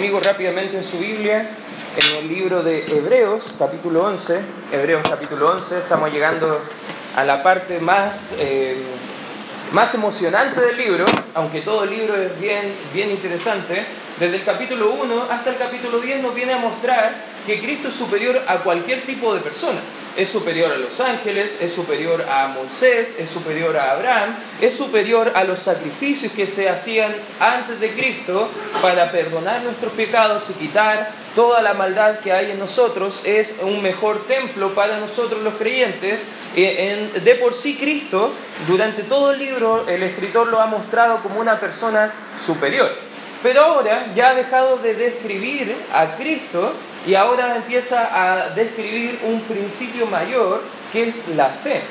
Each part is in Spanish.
conmigo rápidamente en su Biblia, en el libro de Hebreos, capítulo 11. Hebreos, capítulo 11. Estamos llegando a la parte más, eh, más emocionante del libro, aunque todo el libro es bien, bien interesante. Desde el capítulo 1 hasta el capítulo 10 nos viene a mostrar que Cristo es superior a cualquier tipo de persona es superior a los ángeles, es superior a Moisés, es superior a Abraham, es superior a los sacrificios que se hacían antes de Cristo para perdonar nuestros pecados y quitar toda la maldad que hay en nosotros, es un mejor templo para nosotros los creyentes. De por sí Cristo, durante todo el libro, el escritor lo ha mostrado como una persona superior. Pero ahora ya ha dejado de describir a Cristo y ahora empieza a describir un principio mayor que es la fe.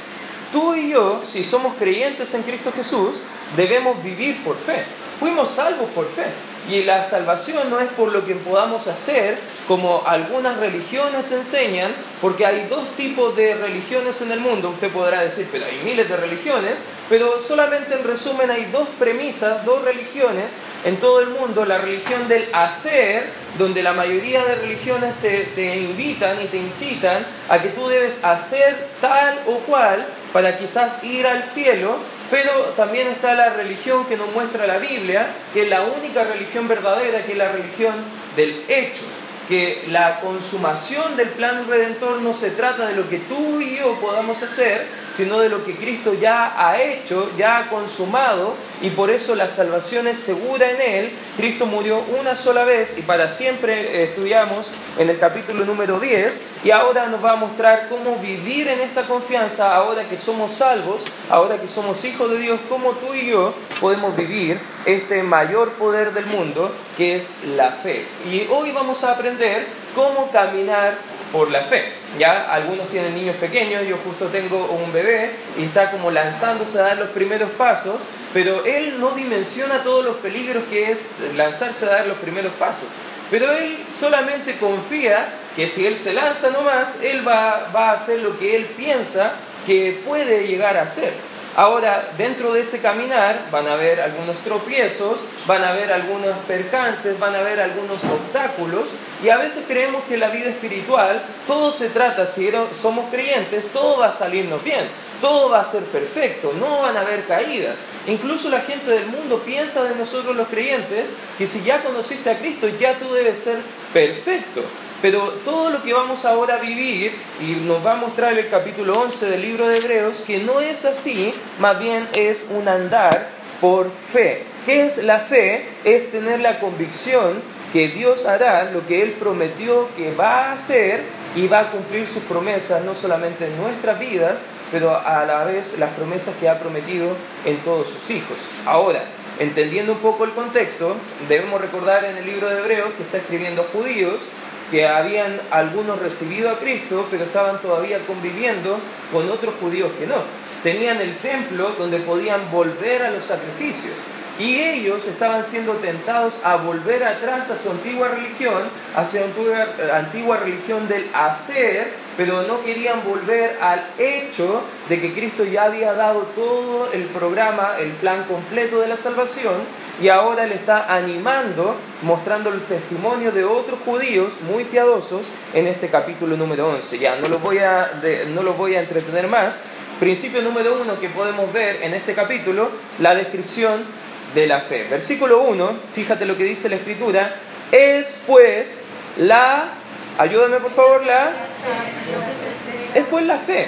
Tú y yo, si somos creyentes en Cristo Jesús, debemos vivir por fe. Fuimos salvos por fe. Y la salvación no es por lo que podamos hacer, como algunas religiones enseñan, porque hay dos tipos de religiones en el mundo. Usted podrá decir, pero hay miles de religiones, pero solamente en resumen hay dos premisas, dos religiones en todo el mundo. La religión del hacer, donde la mayoría de religiones te, te invitan y te incitan a que tú debes hacer tal o cual para quizás ir al cielo, pero también está la religión que nos muestra la Biblia, que es la única religión verdadera, que es la religión del hecho que la consumación del plan redentor no se trata de lo que tú y yo podamos hacer, sino de lo que Cristo ya ha hecho, ya ha consumado, y por eso la salvación es segura en Él. Cristo murió una sola vez y para siempre estudiamos en el capítulo número 10, y ahora nos va a mostrar cómo vivir en esta confianza, ahora que somos salvos, ahora que somos hijos de Dios, cómo tú y yo podemos vivir este mayor poder del mundo, que es la fe. Y hoy vamos a aprender cómo caminar por la fe. Ya algunos tienen niños pequeños, yo justo tengo un bebé y está como lanzándose a dar los primeros pasos, pero él no dimensiona todos los peligros que es lanzarse a dar los primeros pasos. Pero él solamente confía que si él se lanza nomás, él va, va a hacer lo que él piensa que puede llegar a hacer. Ahora, dentro de ese caminar van a haber algunos tropiezos, van a haber algunos percances, van a haber algunos obstáculos y a veces creemos que la vida espiritual, todo se trata, si somos creyentes, todo va a salirnos bien, todo va a ser perfecto, no van a haber caídas. Incluso la gente del mundo piensa de nosotros los creyentes que si ya conociste a Cristo ya tú debes ser perfecto. Pero todo lo que vamos ahora a vivir, y nos va a mostrar el capítulo 11 del libro de Hebreos, que no es así, más bien es un andar por fe. ¿Qué es la fe? Es tener la convicción que Dios hará lo que Él prometió que va a hacer y va a cumplir sus promesas, no solamente en nuestras vidas, pero a la vez las promesas que ha prometido en todos sus hijos. Ahora, entendiendo un poco el contexto, debemos recordar en el libro de Hebreos que está escribiendo judíos, que habían algunos recibido a Cristo, pero estaban todavía conviviendo con otros judíos que no. Tenían el templo donde podían volver a los sacrificios. Y ellos estaban siendo tentados a volver atrás a su antigua religión, a su antigua, antigua religión del hacer, pero no querían volver al hecho de que Cristo ya había dado todo el programa, el plan completo de la salvación, y ahora le está animando, mostrando el testimonio de otros judíos muy piadosos en este capítulo número 11. Ya, no los voy a, no los voy a entretener más. Principio número uno que podemos ver en este capítulo, la descripción de la fe. Versículo 1, fíjate lo que dice la escritura, es pues la, ayúdame por favor, la, es pues la fe.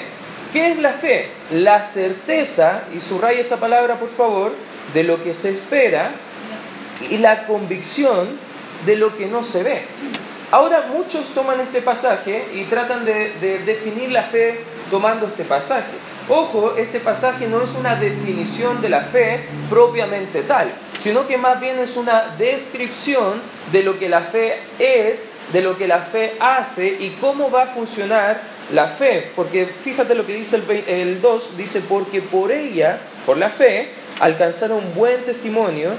¿Qué es la fe? La certeza, y subraya esa palabra por favor, de lo que se espera y la convicción de lo que no se ve. Ahora muchos toman este pasaje y tratan de, definir la fe tomando este pasaje. Ojo, este pasaje no es una definición de la fe propiamente tal, sino que más bien es una descripción de lo que la fe es, de lo que la fe hace y cómo va a funcionar la fe. Porque fíjate lo que dice el, el 2, dice, porque por ella, por la fe, alcanzaron buen testimonio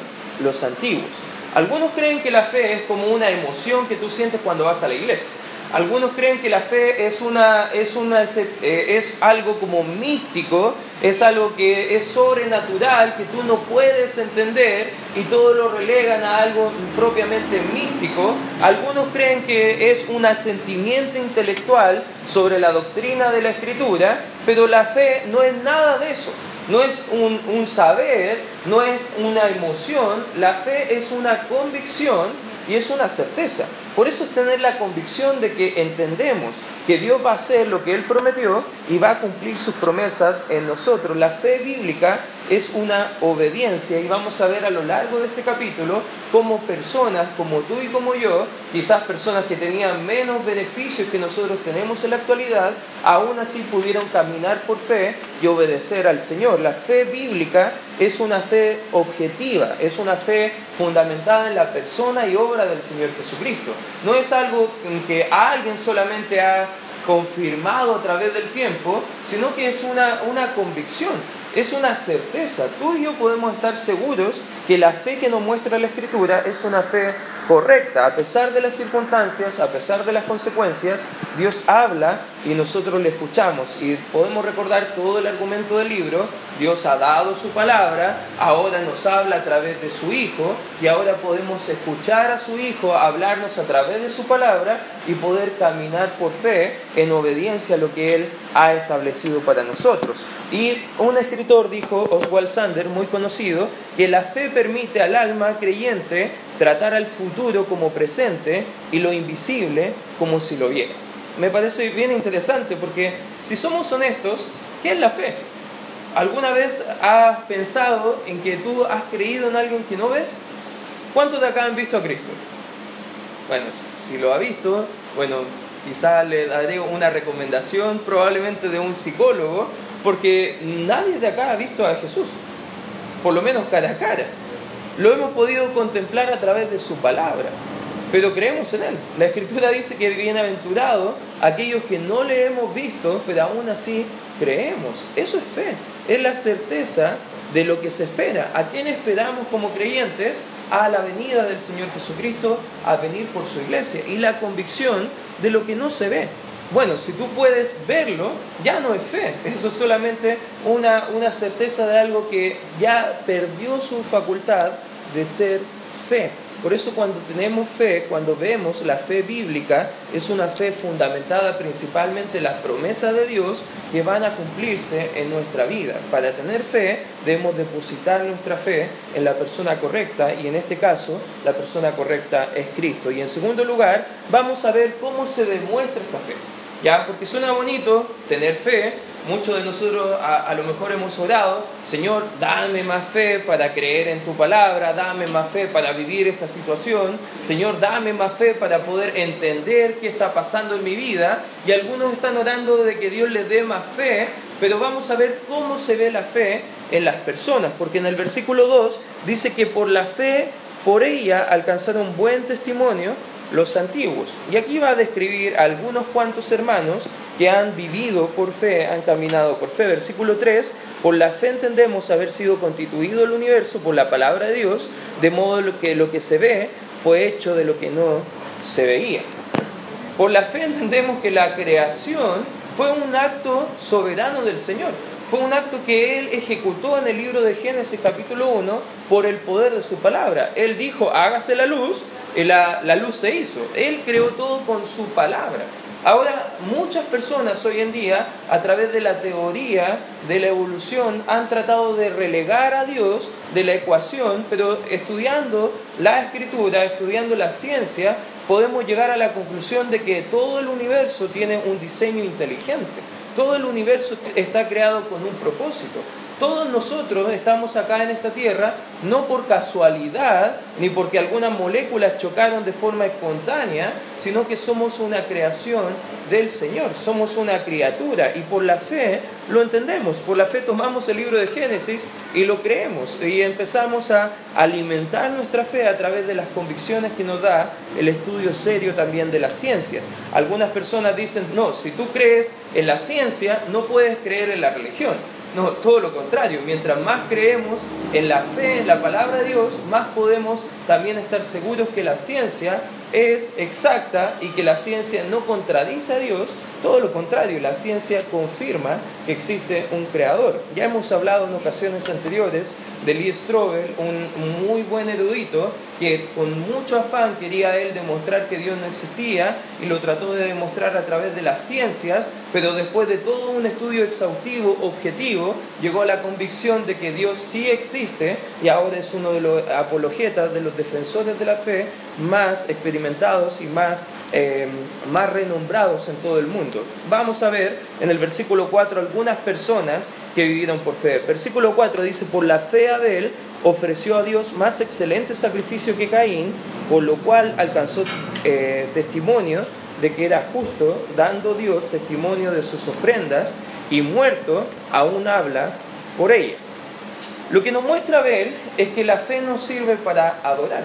los antiguos. Algunos creen que la fe es como una emoción que tú sientes cuando vas a la iglesia. Algunos creen que la fe es, una, es, una, eh, es algo como místico, es algo que es sobrenatural, que tú no puedes entender y todo lo relegan a algo propiamente místico. Algunos creen que es un asentimiento intelectual sobre la doctrina de la escritura, pero la fe no es nada de eso. No es un, un saber, no es una emoción, la fe es una convicción y es una certeza. Por eso es tener la convicción de que entendemos que Dios va a hacer lo que Él prometió y va a cumplir sus promesas en nosotros. La fe bíblica es una obediencia y vamos a ver a lo largo de este capítulo cómo personas como tú y como yo, quizás personas que tenían menos beneficios que nosotros tenemos en la actualidad, aún así pudieron caminar por fe y obedecer al Señor. La fe bíblica es una fe objetiva, es una fe fundamentada en la persona y obra del Señor Jesucristo. No es algo que alguien solamente ha confirmado a través del tiempo, sino que es una, una convicción, es una certeza. Tú y yo podemos estar seguros que la fe que nos muestra la Escritura es una fe correcta. A pesar de las circunstancias, a pesar de las consecuencias, Dios habla y nosotros le escuchamos. Y podemos recordar todo el argumento del libro. Dios ha dado su palabra, ahora nos habla a través de su Hijo y ahora podemos escuchar a su Hijo hablarnos a través de su palabra y poder caminar por fe en obediencia a lo que Él ha establecido para nosotros. Y un escritor dijo, Oswald Sander, muy conocido, que la fe permite al alma creyente tratar al futuro como presente y lo invisible como si lo viera. Me parece bien interesante porque si somos honestos, ¿qué es la fe? ¿Alguna vez has pensado en que tú has creído en alguien que no ves? ¿Cuántos de acá han visto a Cristo? Bueno, si lo ha visto, bueno, quizá le daré una recomendación probablemente de un psicólogo, porque nadie de acá ha visto a Jesús, por lo menos cara a cara. Lo hemos podido contemplar a través de su palabra, pero creemos en Él. La Escritura dice que bienaventurado aquellos que no le hemos visto, pero aún así creemos. Eso es fe, es la certeza de lo que se espera. ¿A quién esperamos como creyentes? A la venida del Señor Jesucristo, a venir por su iglesia y la convicción de lo que no se ve. Bueno, si tú puedes verlo, ya no es fe, eso es solamente una, una certeza de algo que ya perdió su facultad de ser fe. Por eso cuando tenemos fe, cuando vemos la fe bíblica, es una fe fundamentada principalmente en las promesas de Dios que van a cumplirse en nuestra vida. Para tener fe debemos depositar nuestra fe en la persona correcta y en este caso la persona correcta es Cristo. Y en segundo lugar, vamos a ver cómo se demuestra esta fe. ¿Ya? Porque suena bonito tener fe. Muchos de nosotros a, lo mejor hemos orado, Señor, dame más fe para creer en tu palabra, dame más fe para vivir esta situación, Señor, dame más fe para poder entender qué está pasando en mi vida. Y algunos están orando de que Dios les dé más fe, pero vamos a ver cómo se ve la fe en las personas, porque en el versículo 2 dice que por la fe, por ella alcanzaron buen testimonio los antiguos. Y aquí va a describir a algunos cuantos hermanos que han vivido por fe, han caminado por fe. Versículo 3, por la fe entendemos haber sido constituido el universo por la palabra de Dios, de modo que lo que se ve fue hecho de lo que no se veía. Por la fe entendemos que la creación fue un acto soberano del Señor. Fue un acto que Él ejecutó en el libro de Génesis capítulo 1 por el poder de su palabra. Él dijo, hágase la luz, la, la luz se hizo. Él creó todo con su palabra. Ahora, muchas personas hoy en día, a través de la teoría de la evolución, han tratado de relegar a Dios de la ecuación, pero estudiando la escritura, estudiando la ciencia, podemos llegar a la conclusión de que todo el universo tiene un diseño inteligente. Todo el universo está creado con un propósito. Todos nosotros estamos acá en esta tierra no por casualidad ni porque algunas moléculas chocaron de forma espontánea, sino que somos una creación del Señor, somos una criatura y por la fe lo entendemos, por la fe tomamos el libro de Génesis y lo creemos y empezamos a alimentar nuestra fe a través de las convicciones que nos da el estudio serio también de las ciencias. Algunas personas dicen, no, si tú crees en la ciencia, no puedes creer en la religión. No, todo lo contrario. Mientras más creemos en la fe, en la palabra de Dios, más podemos también estar seguros que la ciencia es exacta y que la ciencia no contradice a Dios, todo lo contrario, la ciencia confirma que existe un creador. Ya hemos hablado en ocasiones anteriores de Lee Strobel, un muy buen erudito que con mucho afán quería él demostrar que Dios no existía y lo trató de demostrar a través de las ciencias, pero después de todo un estudio exhaustivo, objetivo, llegó a la convicción de que Dios sí existe y ahora es uno de los apologetas, de los defensores de la fe más experimentados y más, eh, más renombrados en todo el mundo. Vamos a ver en el versículo 4 algunas personas que vivieron por fe. Versículo 4 dice, por la fe Abel ofreció a Dios más excelente sacrificio que Caín, por lo cual alcanzó eh, testimonio de que era justo, dando Dios testimonio de sus ofrendas, y muerto aún habla por ella. Lo que nos muestra Abel es que la fe nos sirve para adorar.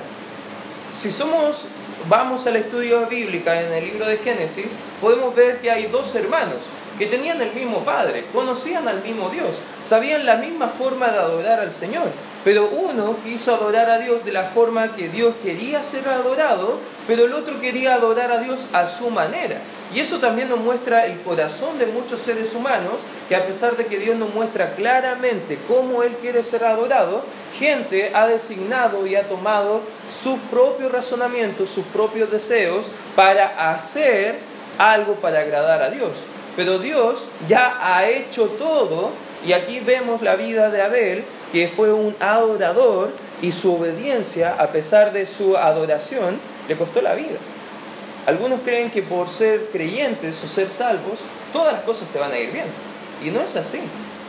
Si somos, vamos al estudio bíblica en el libro de Génesis, podemos ver que hay dos hermanos, que tenían el mismo Padre, conocían al mismo Dios, sabían la misma forma de adorar al Señor. Pero uno quiso adorar a Dios de la forma que Dios quería ser adorado, pero el otro quería adorar a Dios a su manera. Y eso también nos muestra el corazón de muchos seres humanos, que a pesar de que Dios nos muestra claramente cómo Él quiere ser adorado, gente ha designado y ha tomado sus propios razonamientos, sus propios deseos para hacer algo para agradar a Dios. Pero Dios ya ha hecho todo y aquí vemos la vida de Abel, que fue un adorador y su obediencia, a pesar de su adoración, le costó la vida. Algunos creen que por ser creyentes o ser salvos, todas las cosas te van a ir bien. Y no es así.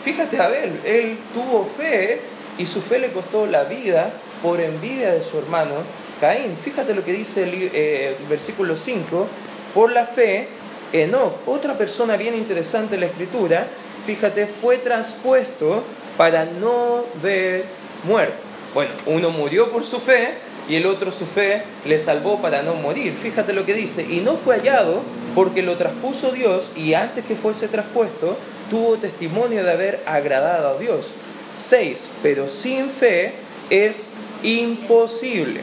Fíjate Abel, él tuvo fe y su fe le costó la vida por envidia de su hermano Caín. Fíjate lo que dice el eh, versículo 5, por la fe Enoch, otra persona bien interesante en la escritura, fíjate, fue transpuesto para no ver muerto. Bueno, uno murió por su fe y el otro su fe le salvó para no morir. Fíjate lo que dice, y no fue hallado porque lo traspuso Dios y antes que fuese traspuesto tuvo testimonio de haber agradado a Dios. 6. Pero sin fe es imposible.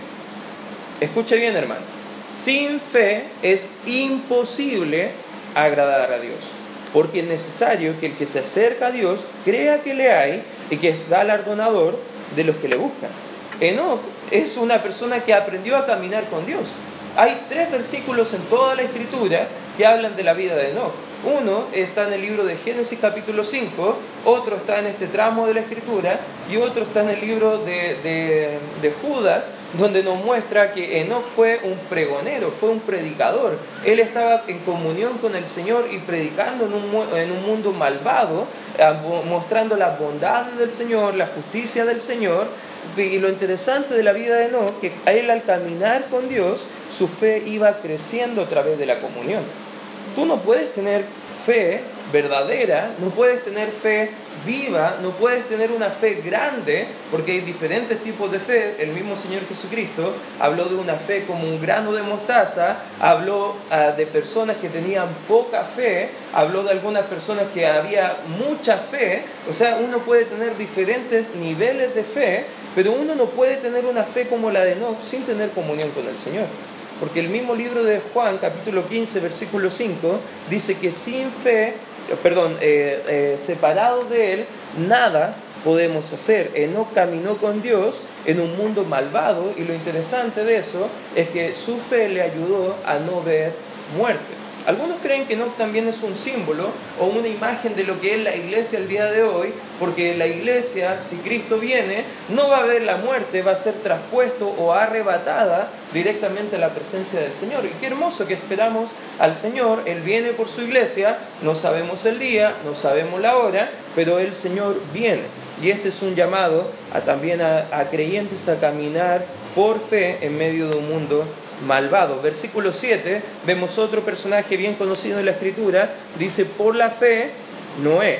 Escuche bien, hermano sin fe es imposible agradar a Dios, porque es necesario que el que se acerca a Dios crea que le hay y que es galardonador de los que le buscan. Enoch es una persona que aprendió a caminar con Dios. Hay tres versículos en toda la escritura que hablan de la vida de Enoch. Uno está en el libro de Génesis capítulo 5, otro está en este tramo de la escritura y otro está en el libro de, Judas, donde nos muestra que Enoch fue un pregonero, fue un predicador. Él estaba en comunión con el Señor y predicando en un, en un mundo malvado, ah, mostrando las bondades del Señor, la justicia del Señor. Y lo interesante de la vida de Enoch, que a él al caminar con Dios, su fe iba creciendo a través de la comunión. Tú no puedes tener fe verdadera, no puedes tener fe viva, no puedes tener una fe grande, porque hay diferentes tipos de fe. El mismo Señor Jesucristo habló de una fe como un grano de mostaza, habló ah, de personas que tenían poca fe, habló de algunas personas que había mucha fe. O sea, uno puede tener diferentes niveles de fe, pero uno no puede tener una fe como la de Enoch sin tener comunión con el Señor. Porque el mismo libro de Juan, capítulo 15, versículo 5, dice que sin fe, perdón, eh, eh, separado de Él, nada podemos hacer. No caminó con Dios en un mundo malvado y lo interesante de eso es que su fe le ayudó a no ver muerte. Algunos creen que no también es un símbolo o una imagen de lo que es la iglesia el día de hoy, porque la iglesia, si Cristo viene, no va a ver la muerte, va a ser traspuesto o arrebatada directamente a la presencia del Señor. Y qué hermoso que esperamos al Señor, Él viene por su iglesia, no sabemos el día, no sabemos la hora, pero el Señor viene. Y este es un llamado a, también a creyentes a caminar por fe en medio de un mundo malvado. Versículo 7, vemos otro personaje bien conocido en la escritura, dice, por la fe, Noé,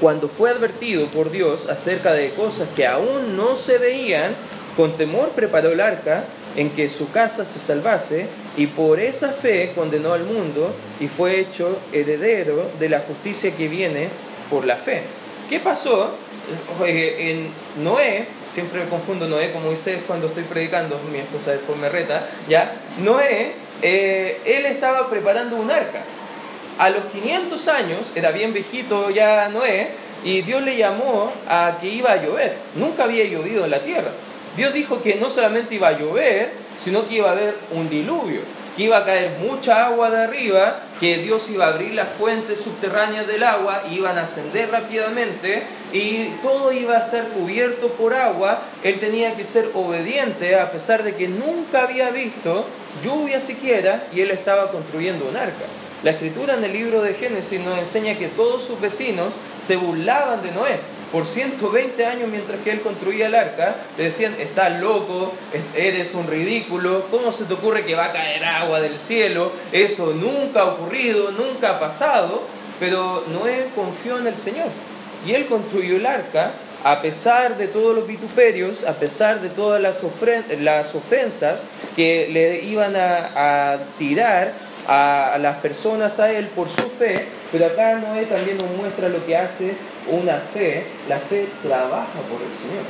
cuando fue advertido por Dios acerca de cosas que aún no se veían, con temor preparó el arca en que su casa se salvase, y por esa fe condenó al mundo y fue hecho heredero de la justicia que viene por la fe. ¿Qué pasó? Eh, en Noé, siempre me confundo Noé con Moisés cuando estoy predicando, mi esposa después me reta, ¿ya? Noé, eh, él estaba preparando un arca. A los 500 años, era bien viejito ya Noé, y Dios le llamó a que iba a llover. Nunca había llovido en la tierra. Dios dijo que no solamente iba a llover, sino que iba a haber un diluvio, que iba a caer mucha agua de arriba, que Dios iba a abrir las fuentes subterráneas del agua, iban a ascender rápidamente y todo iba a estar cubierto por agua. Él tenía que ser obediente a pesar de que nunca había visto lluvia siquiera y él estaba construyendo un arca. La escritura en el libro de Génesis nos enseña que todos sus vecinos se burlaban de Noé. Por 120 años mientras que él construía el arca, le decían, estás loco, eres un ridículo, ¿cómo se te ocurre que va a caer agua del cielo? Eso nunca ha ocurrido, nunca ha pasado, pero Noé confió en el Señor. Y él construyó el arca a pesar de todos los vituperios, a pesar de todas las, ofensas que le iban a tirar a, las personas a Él por su fe, pero acá Noé también nos muestra lo que hace una fe. La fe trabaja por el Señor.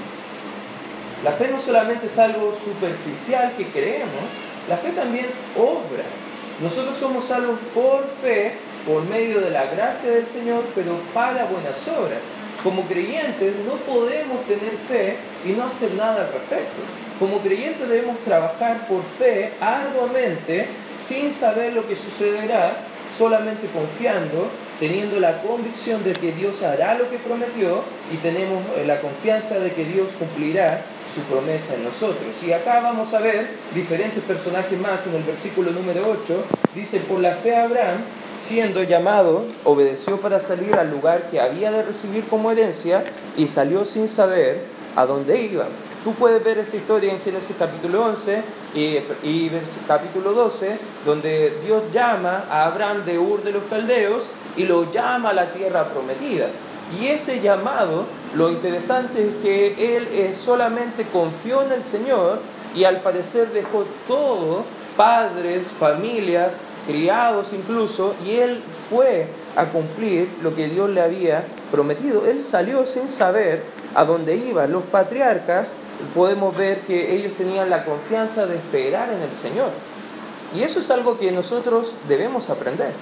La fe no solamente es algo superficial que creemos, la fe también obra. Nosotros somos salvos por fe, por medio de la gracia del Señor, pero para buenas obras. Como creyentes no podemos tener fe y no hacer nada al respecto. Como creyentes debemos trabajar por fe arduamente sin saber lo que sucederá, solamente confiando, teniendo la convicción de que Dios hará lo que prometió y tenemos eh, la confianza de que Dios cumplirá su promesa en nosotros. Y acá vamos a ver diferentes personajes más en el versículo número 8. Dice, por la fe Abraham, siendo llamado, obedeció para salir al lugar que había de recibir como herencia y salió sin saber a dónde iba. Tú puedes ver esta historia en Génesis capítulo 11 y, y capítulo 12, donde Dios llama a Abraham de Ur de los Caldeos y lo llama a la tierra prometida. Y ese llamado, lo interesante es que él eh, solamente confió en el Señor y al parecer dejó todo, padres, familias, criados incluso, y él fue a cumplir lo que Dios le había prometido. Él salió sin saber a dónde iba. Los patriarcas podemos ver que ellos tenían la confianza de esperar en el Señor. Y eso es algo que nosotros debemos aprender.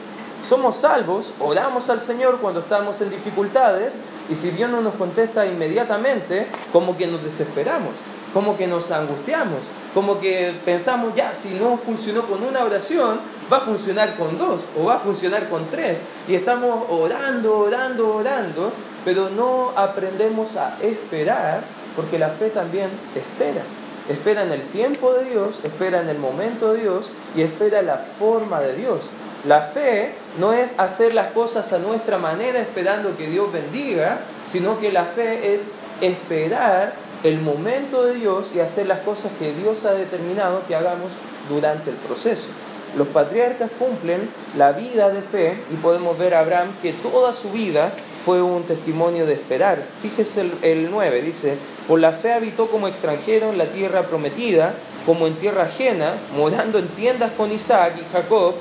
Somos salvos, oramos al Señor cuando estamos en dificultades y si Dios no nos contesta inmediatamente, como que nos desesperamos, como que nos angustiamos, como que pensamos, ya, si no funcionó con una oración, va a funcionar con dos o va a funcionar con tres. Y estamos orando, orando, orando, pero no aprendemos a esperar porque la fe también espera. Espera en el tiempo de Dios, espera en el momento de Dios y espera la forma de Dios. La fe no es hacer las cosas a nuestra manera esperando que Dios bendiga, sino que la fe es esperar el momento de Dios y hacer las cosas que Dios ha determinado que hagamos durante el proceso. Los patriarcas cumplen la vida de fe y podemos ver a Abraham que toda su vida fue un testimonio de esperar. Fíjese el, el 9, dice, por la fe habitó como extranjero en la tierra prometida, como en tierra ajena, morando en tiendas con Isaac y Jacob,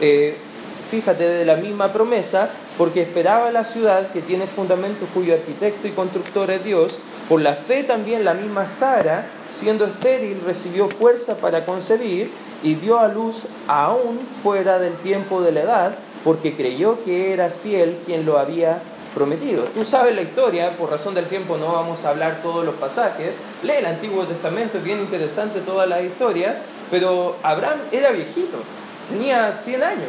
eh, fíjate de la misma promesa, porque esperaba la ciudad que tiene fundamentos cuyo arquitecto y constructor es Dios. Por la fe también la misma Sara, siendo estéril, recibió fuerza para concebir y dio a luz aún fuera del tiempo de la edad, porque creyó que era fiel quien lo había prometido. Tú sabes la historia, por razón del tiempo no vamos a hablar todos los pasajes. Lee el Antiguo Testamento, es bien interesante todas las historias, pero Abraham era viejito, tenía 100 años.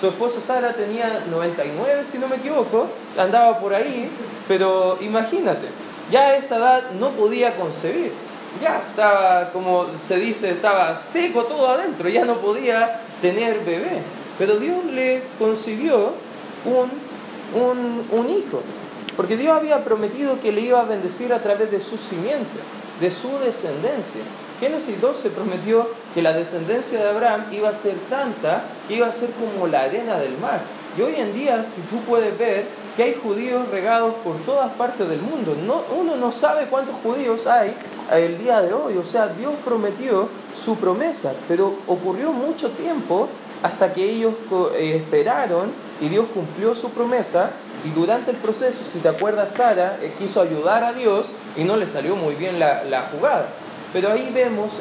Su esposa Sara tenía 99, si no me equivoco, andaba por ahí, pero imagínate, ya a esa edad no podía concebir. Ya estaba, como se dice, estaba seco todo adentro, ya no podía tener bebé. Pero Dios le concibió un un, hijo. Porque Dios había prometido que le iba a bendecir a través de su simiente, de su descendencia. Génesis 12 prometió que la descendencia de Abraham iba a ser tanta que iba a ser como la arena del mar. Y hoy en día, si tú puedes ver que hay judíos regados por todas partes del mundo, no, uno no sabe cuántos judíos hay el día de hoy. O sea, Dios prometió su promesa, pero ocurrió mucho tiempo hasta que ellos eh, esperaron y Dios cumplió su promesa y durante el proceso, si te acuerdas, Sara eh, quiso ayudar a Dios y no le salió muy bien la, jugada. Pero ahí vemos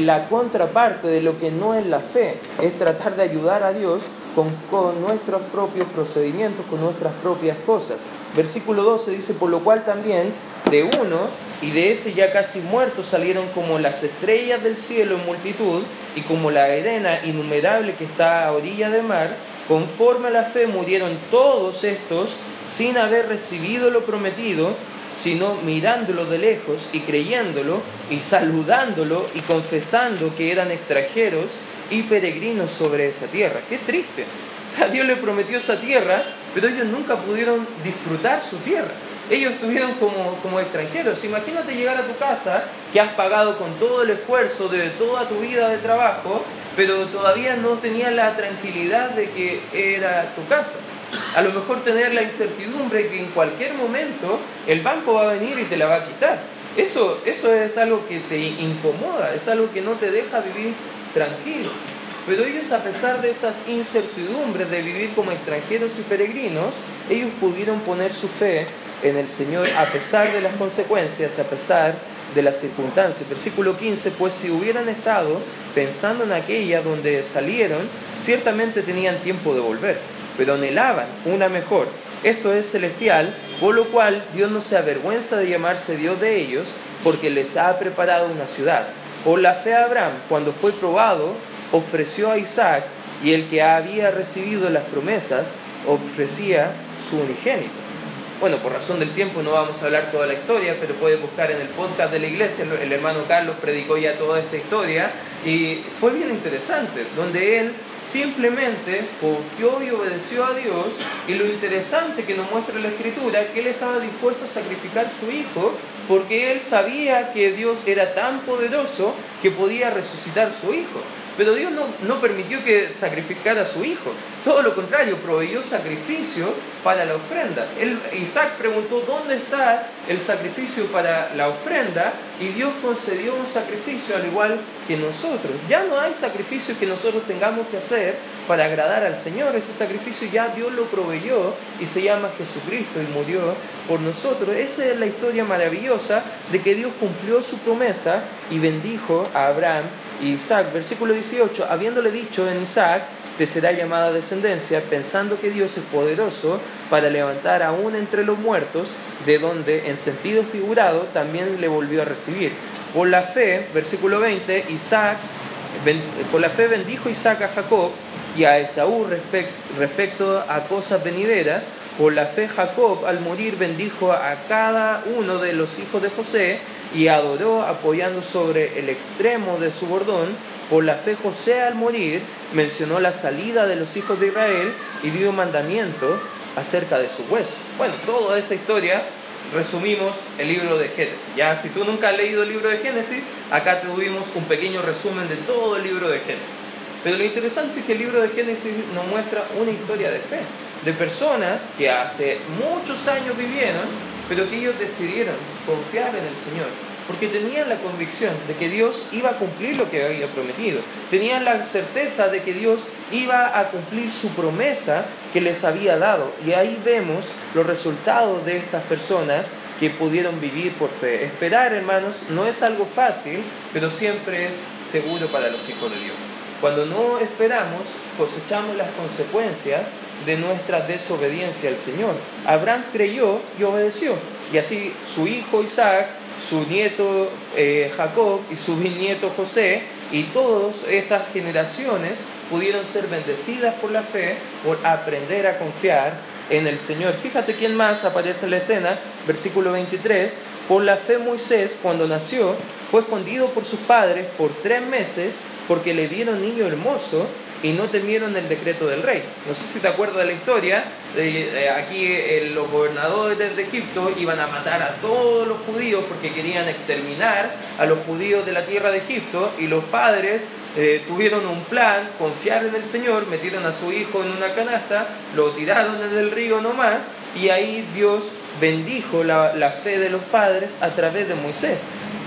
la contraparte de lo que no es la fe, es tratar de ayudar a Dios con, con, nuestros propios procedimientos, con nuestras propias cosas. Versículo 12 dice, por lo cual también de uno y de ese ya casi muerto salieron como las estrellas del cielo en multitud y como la arena innumerable que está a orilla de mar, conforme a la fe murieron todos estos sin haber recibido lo prometido, sino mirándolo de lejos y creyéndolo y saludándolo y confesando que eran extranjeros y peregrinos sobre esa tierra. Qué triste. O sea, Dios le prometió esa tierra, pero ellos nunca pudieron disfrutar su tierra ellos estuvieron como, como extranjeros. Imagínate llegar a tu casa, que has pagado con todo el esfuerzo de toda tu vida de trabajo, pero todavía no tenías la tranquilidad de que era tu casa. A lo mejor tener la incertidumbre que en cualquier momento el banco va a venir y te la va a quitar. Eso, eso es algo que te incomoda, es algo que no te deja vivir tranquilo. Pero ellos, a pesar de esas incertidumbres de vivir como extranjeros y peregrinos, ellos pudieron poner su fe en el Señor a pesar de las consecuencias, a pesar de las circunstancias. Versículo 15, pues si hubieran estado pensando en aquella donde salieron, ciertamente tenían tiempo de volver, pero anhelaban una mejor. Esto es celestial, por lo cual Dios no se avergüenza de llamarse Dios de ellos, porque les ha preparado una ciudad. Por la fe Abraham, cuando fue probado, ofreció a Isaac, y el que había recibido las promesas ofrecía su unigénito. Bueno, por razón del tiempo no vamos a hablar toda la historia, pero puedes buscar en el podcast de la iglesia, el hermano Carlos predicó ya toda esta historia y fue bien interesante, donde él simplemente confió y obedeció a Dios y lo interesante que nos muestra la escritura, que él estaba dispuesto a sacrificar a su hijo porque él sabía que Dios era tan poderoso que podía resucitar a su hijo. Pero Dios no, permitió que sacrificara a su hijo. Todo lo contrario, proveyó sacrificio para la ofrenda. Isaac preguntó, ¿dónde está el sacrificio para la ofrenda? Y Dios concedió un sacrificio al igual que nosotros. Ya no hay sacrificio que nosotros tengamos que hacer para agradar al Señor. Ese sacrificio ya Dios lo proveyó y se llama Jesucristo y murió por nosotros. Esa es la historia maravillosa de que Dios cumplió su promesa y bendijo a Abraham Isaac, versículo 18, habiéndole dicho en Isaac, te será llamada descendencia, pensando que Dios es poderoso para levantar aún entre los muertos, de donde en sentido figurado también le volvió a recibir. Por la fe, versículo 20, Isaac, por la fe bendijo Isaac a Jacob y a Esaú respecto a cosas venideras. Por la fe Jacob al morir bendijo a cada uno de los hijos de José y adoró apoyando sobre el extremo de su bordón. Por la fe José al morir mencionó la salida de los hijos de Israel y dio mandamiento acerca de su hueso. Bueno, toda esa historia resumimos el libro de Génesis. Ya si tú nunca has leído el libro de Génesis, acá tuvimos un pequeño resumen de todo el libro de Génesis. Pero lo interesante es que el libro de Génesis nos muestra una historia de fe, de personas que hace muchos años vivieron pero que ellos decidieron confiar en el Señor, porque tenían la convicción de que Dios iba a cumplir lo que había prometido, tenían la certeza de que Dios iba a cumplir su promesa que les había dado, y ahí vemos los resultados de estas personas que pudieron vivir por fe. Esperar, hermanos, no es algo fácil, pero siempre es seguro para los hijos de Dios. Cuando no esperamos, cosechamos las consecuencias de nuestra desobediencia al Señor. Abraham creyó y obedeció. Y así su hijo Isaac, su nieto eh, Jacob y su bisnieto José y todas estas generaciones pudieron ser bendecidas por la fe, por aprender a confiar en el Señor. Fíjate quién más aparece en la escena, versículo 23. Por la fe Moisés, cuando nació, fue escondido por sus padres por tres meses porque le dieron niño hermoso y no temieron el decreto del rey. No sé si te acuerdas de la historia, de, aquí eh, los gobernadores de Egipto iban a matar a todos los judíos porque querían exterminar a los judíos de la tierra de Egipto y los padres eh, tuvieron un plan, confiar en el Señor, metieron a su hijo en una canasta, lo tiraron en el río nomás y ahí Dios bendijo la, la fe de los padres a través de Moisés.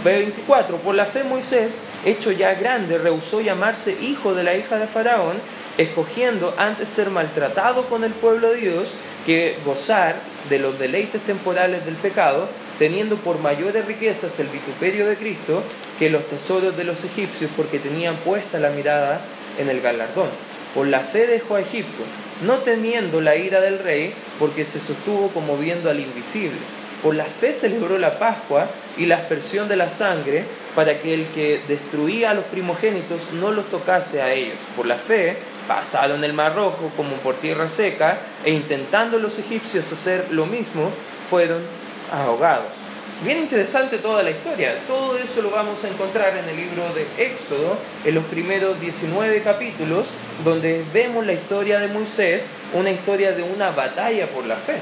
24. Por la fe Moisés hecho ya grande, rehusó llamarse hijo de la hija de Faraón, escogiendo antes ser maltratado con el pueblo de Dios que gozar de los deleites temporales del pecado, teniendo por mayores riquezas el vituperio de Cristo que los tesoros de los egipcios, porque tenían puesta la mirada en el galardón. Por la fe dejó a Egipto, no temiendo la ira del rey, porque se sostuvo como viendo al invisible. Por la fe celebró la Pascua y la aspersión de la sangre, para que el que destruía a los primogénitos no los tocase a ellos. Por la fe pasaron el mar rojo como por tierra seca, e intentando los egipcios hacer lo mismo, fueron ahogados. Bien interesante toda la historia. Todo eso lo vamos a encontrar en el libro de Éxodo, en los primeros 19 capítulos, donde vemos la historia de Moisés, una historia de una batalla por la fe.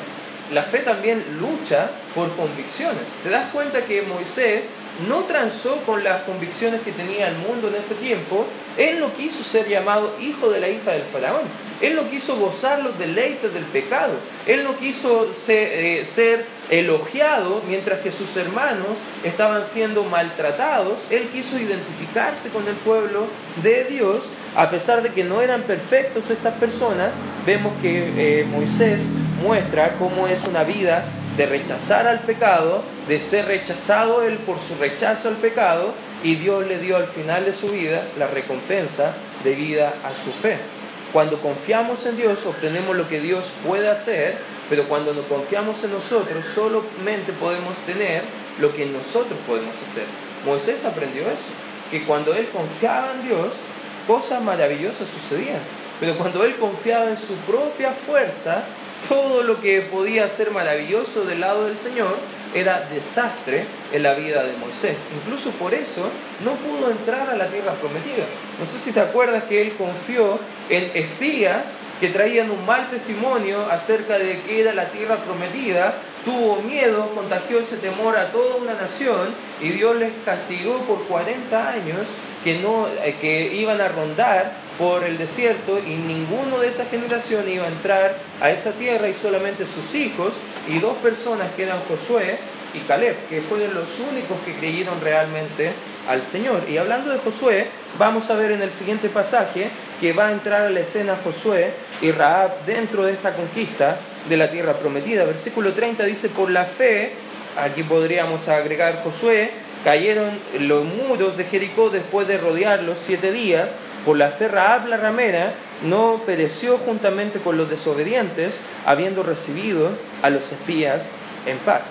La fe también lucha por convicciones. ¿Te das cuenta que Moisés no transó con las convicciones que tenía el mundo en ese tiempo? Él no quiso ser llamado hijo de la hija del faraón. Él no quiso gozar los deleites del pecado. Él no quiso ser, eh, elogiado mientras que sus hermanos estaban siendo maltratados. Él quiso identificarse con el pueblo de Dios. A pesar de que no eran perfectos estas personas, vemos que eh, Moisés muestra cómo es una vida de rechazar al pecado, de ser rechazado él por su rechazo al pecado, y Dios le dio al final de su vida la recompensa debida a su fe. Cuando confiamos en Dios obtenemos lo que Dios puede hacer, pero cuando no confiamos en nosotros solamente podemos tener lo que nosotros podemos hacer. Moisés aprendió eso, que cuando él confiaba en Dios, cosas maravillosas sucedían. Pero cuando él confiaba en su propia fuerza, todo lo que podía ser maravilloso del lado del Señor era desastre en la vida de Moisés. Incluso por eso no pudo entrar a la tierra prometida. No sé si te acuerdas que él confió en espías que traían un mal testimonio acerca de que era la tierra prometida, tuvo miedo, contagió ese temor a toda una nación y Dios les castigó por 40 años que, no, eh, que iban a rondar por el desierto y ninguno de esa generación iba a entrar a esa tierra y solamente sus hijos y dos personas que eran Josué y Caleb, que fueron los únicos que creyeron realmente al Señor. Y hablando de Josué, vamos a ver en el siguiente pasaje que va a entrar a la escena Josué y Raab dentro de esta conquista de la tierra prometida. Versículo 30 dice, por la fe, aquí podríamos agregar Josué, cayeron los muros de Jericó después de rodearlos siete días, por la fe Raab ramera no pereció juntamente con los desobedientes, habiendo recibido a los espías en paz.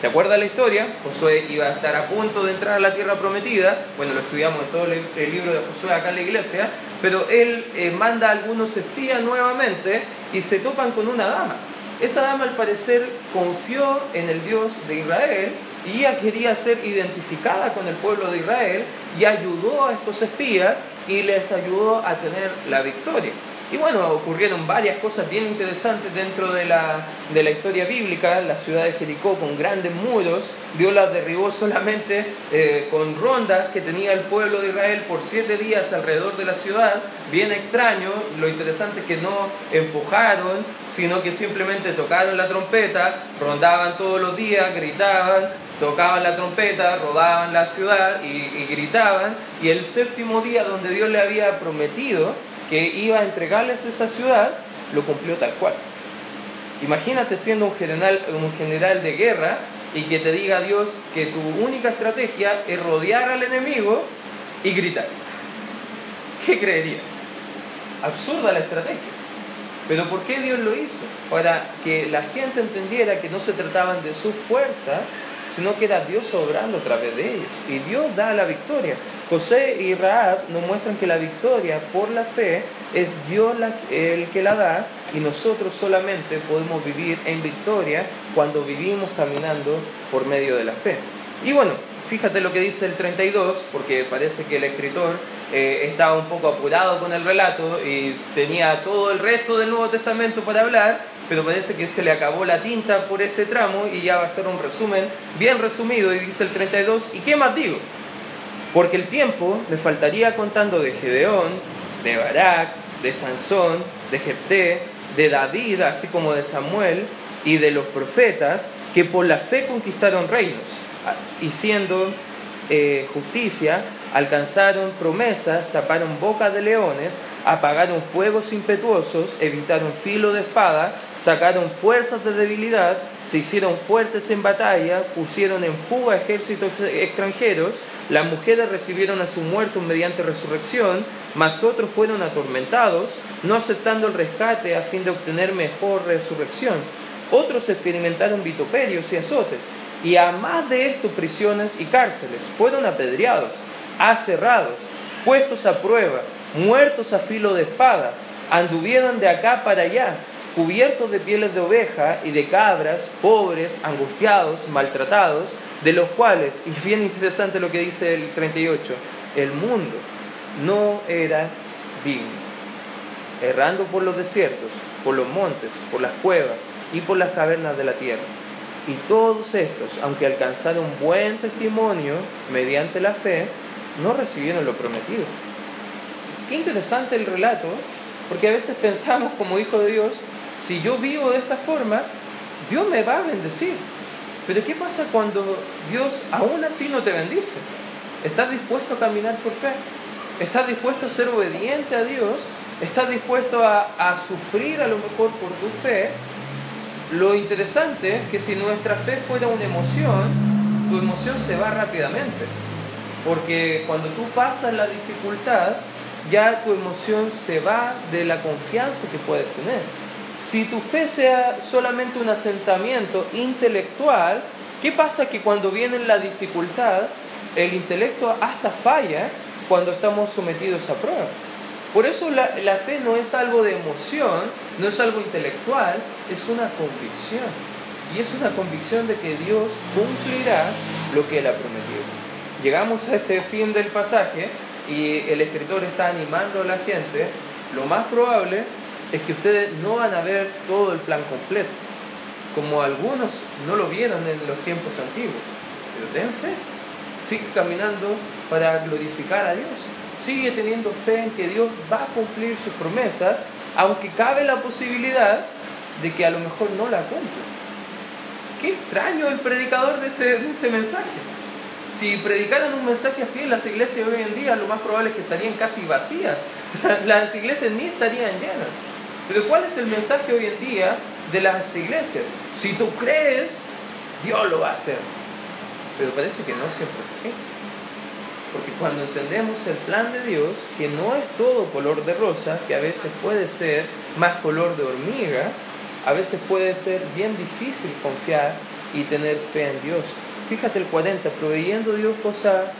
¿Te acuerdas la historia? Josué iba a estar a punto de entrar a la tierra prometida. Bueno, lo estudiamos en todo el libro de Josué acá en la iglesia. Pero él eh, manda a algunos espías nuevamente y se topan con una dama. Esa dama al parecer confió en el Dios de Israel y ella quería ser identificada con el pueblo de Israel y ayudó a estos espías y les ayudó a tener la victoria. Y bueno, ocurrieron varias cosas bien interesantes dentro de la, de la historia bíblica. La ciudad de Jericó con grandes muros, Dios las derribó solamente eh, con rondas que tenía el pueblo de Israel por siete días alrededor de la ciudad. Bien extraño, lo interesante es que no empujaron, sino que simplemente tocaron la trompeta, rondaban todos los días, gritaban, tocaban la trompeta, rodaban la ciudad y, y gritaban. Y el séptimo día donde Dios le había prometido, que iba a entregarles esa ciudad, lo cumplió tal cual. Imagínate siendo un general, un general de guerra y que te diga Dios que tu única estrategia es rodear al enemigo y gritar. ¿Qué creerías? Absurda la estrategia. Pero ¿por qué Dios lo hizo? Para que la gente entendiera que no se trataban de sus fuerzas, sino que era Dios obrando a través de ellos. Y Dios da la victoria. José y Raab nos muestran que la victoria por la fe es Dios el que la da y nosotros solamente podemos vivir en victoria cuando vivimos caminando por medio de la fe. Y bueno, fíjate lo que dice el 32, porque parece que el escritor eh, estaba un poco apurado con el relato y tenía todo el resto del Nuevo Testamento para hablar, pero parece que se le acabó la tinta por este tramo y ya va a ser un resumen bien resumido y dice el 32, ¿y qué más digo? Porque el tiempo le faltaría contando de Gedeón, de Barak, de Sansón, de Jepté, de David, así como de Samuel y de los profetas que por la fe conquistaron reinos, y siendo eh, justicia, alcanzaron promesas, taparon bocas de leones, apagaron fuegos impetuosos, evitaron filo de espada, sacaron fuerzas de debilidad, se hicieron fuertes en batalla, pusieron en fuga ejércitos extranjeros, las mujeres recibieron a sus muertos mediante resurrección, mas otros fueron atormentados, no aceptando el rescate a fin de obtener mejor resurrección. Otros experimentaron vituperios y azotes, y a más de esto prisiones y cárceles, fueron apedreados, aserrados, puestos a prueba, muertos a filo de espada, anduvieron de acá para allá, cubiertos de pieles de oveja y de cabras, pobres, angustiados, maltratados, de los cuales, y bien interesante lo que dice el 38, el mundo no era digno, errando por los desiertos, por los montes, por las cuevas y por las cavernas de la tierra. Y todos estos, aunque alcanzaron buen testimonio mediante la fe, no recibieron lo prometido. Qué interesante el relato, porque a veces pensamos como hijo de Dios, si yo vivo de esta forma, Dios me va a bendecir. Pero ¿qué pasa cuando Dios aún así no te bendice? ¿Estás dispuesto a caminar por fe? ¿Estás dispuesto a ser obediente a Dios? ¿Estás dispuesto a, a sufrir a lo mejor por tu fe? Lo interesante es que si nuestra fe fuera una emoción, tu emoción se va rápidamente. Porque cuando tú pasas la dificultad, ya tu emoción se va de la confianza que puedes tener. Si tu fe sea solamente un asentamiento intelectual, ¿qué pasa que cuando viene la dificultad, el intelecto hasta falla cuando estamos sometidos a prueba? Por eso la, la, fe no es algo de emoción, no es algo intelectual, es una convicción. Y es una convicción de que Dios cumplirá lo que Él ha prometido. Llegamos a este fin del pasaje y el escritor está animando a la gente. Lo más probable es que ustedes no van a ver todo el plan completo, como algunos no lo vieron en los tiempos antiguos. Pero ten fe, sigue caminando para glorificar a Dios, sigue teniendo fe en que Dios va a cumplir sus promesas, aunque cabe la posibilidad de que a lo mejor no la cumpla. Qué extraño el predicador de ese mensaje. Si predicaran un mensaje así en las iglesias hoy en día, lo más probable es que estarían casi vacías. Las iglesias ni estarían llenas. Pero ¿cuál es el mensaje hoy en día de las iglesias? Si tú crees, Dios lo va a hacer. Pero parece que no siempre es así. Porque cuando entendemos el plan de Dios, que no es todo color de rosa, que a veces puede ser más color de hormiga, a veces puede ser bien difícil confiar y tener fe en Dios. Fíjate el 40, proveyendo Dios cosa,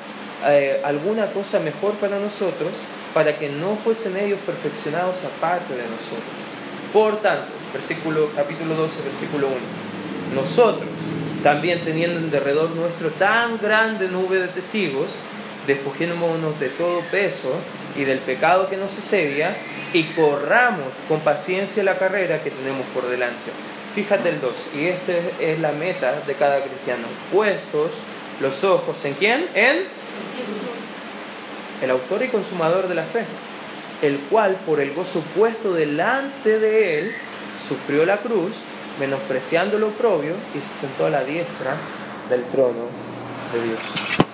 eh, alguna cosa mejor para nosotros, para que no fuesen ellos perfeccionados aparte de nosotros. Por tanto, versículo, capítulo 12, versículo 1, nosotros, también teniendo en derredor nuestro tan grande nube de testigos, despojémonos de todo peso y del pecado que nos asedia y corramos con paciencia la carrera que tenemos por delante. Fíjate el 2, y esta es la meta de cada cristiano, puestos los ojos en quién? En Jesús el autor y consumador de la fe, el cual por el gozo puesto delante de él sufrió la cruz, menospreciando lo propio y se sentó a la diestra del trono de Dios.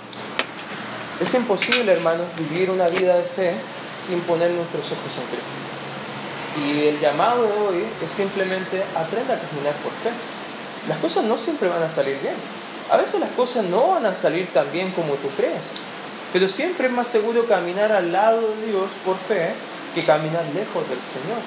Es imposible, hermanos, vivir una vida de fe sin poner nuestros ojos en Cristo. Y el llamado de hoy es simplemente aprenda a caminar por fe. Las cosas no siempre van a salir bien. A veces las cosas no van a salir tan bien como tú crees. Pero siempre es más seguro caminar al lado de Dios por fe que caminar lejos del Señor.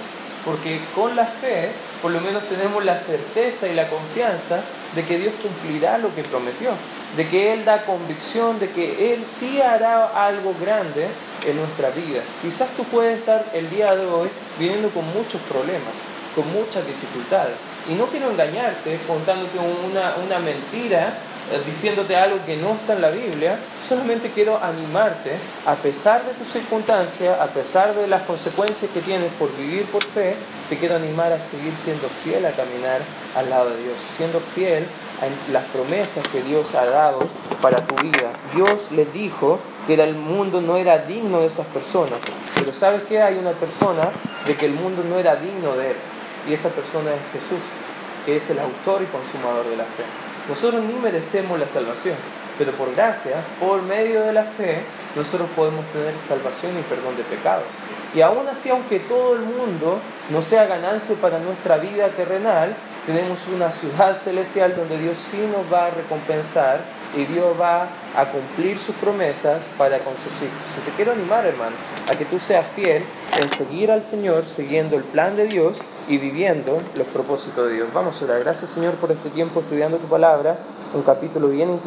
Porque con la fe, por lo menos tenemos la certeza y la confianza de que Dios cumplirá lo que prometió, de que Él da convicción de que Él sí hará algo grande en nuestras vidas. Quizás tú puedes estar el día de hoy viviendo con muchos problemas, con muchas dificultades. Y no quiero engañarte contándote una, una mentira diciéndote algo que no está en la Biblia, solamente quiero animarte, a pesar de tu circunstancia, a pesar de las consecuencias que tienes por vivir por fe, te quiero animar a seguir siendo fiel a caminar al lado de Dios, siendo fiel a las promesas que Dios ha dado para tu vida. Dios les dijo que el mundo no era digno de esas personas, pero ¿sabes qué? Hay una persona de que el mundo no era digno de él, y esa persona es Jesús, que es el autor y consumador de la fe. Nosotros ni merecemos la salvación. pero por gracia, por medio de la fe, nosotros podemos tener salvación y perdón de pecados. Y aún así, aunque todo el mundo no sea ganancia para nuestra vida terrenal, tenemos una ciudad celestial donde Dios sí nos va a recompensar y Dios va a cumplir sus promesas para con sus hijos. te quiero animar, hermano, a que tú seas fiel en seguir al Señor, siguiendo el plan de Dios y viviendo los propósitos de Dios. Vamos a orar. Gracias, Señor, por este tiempo estudiando tu palabra, un capítulo bien interesante.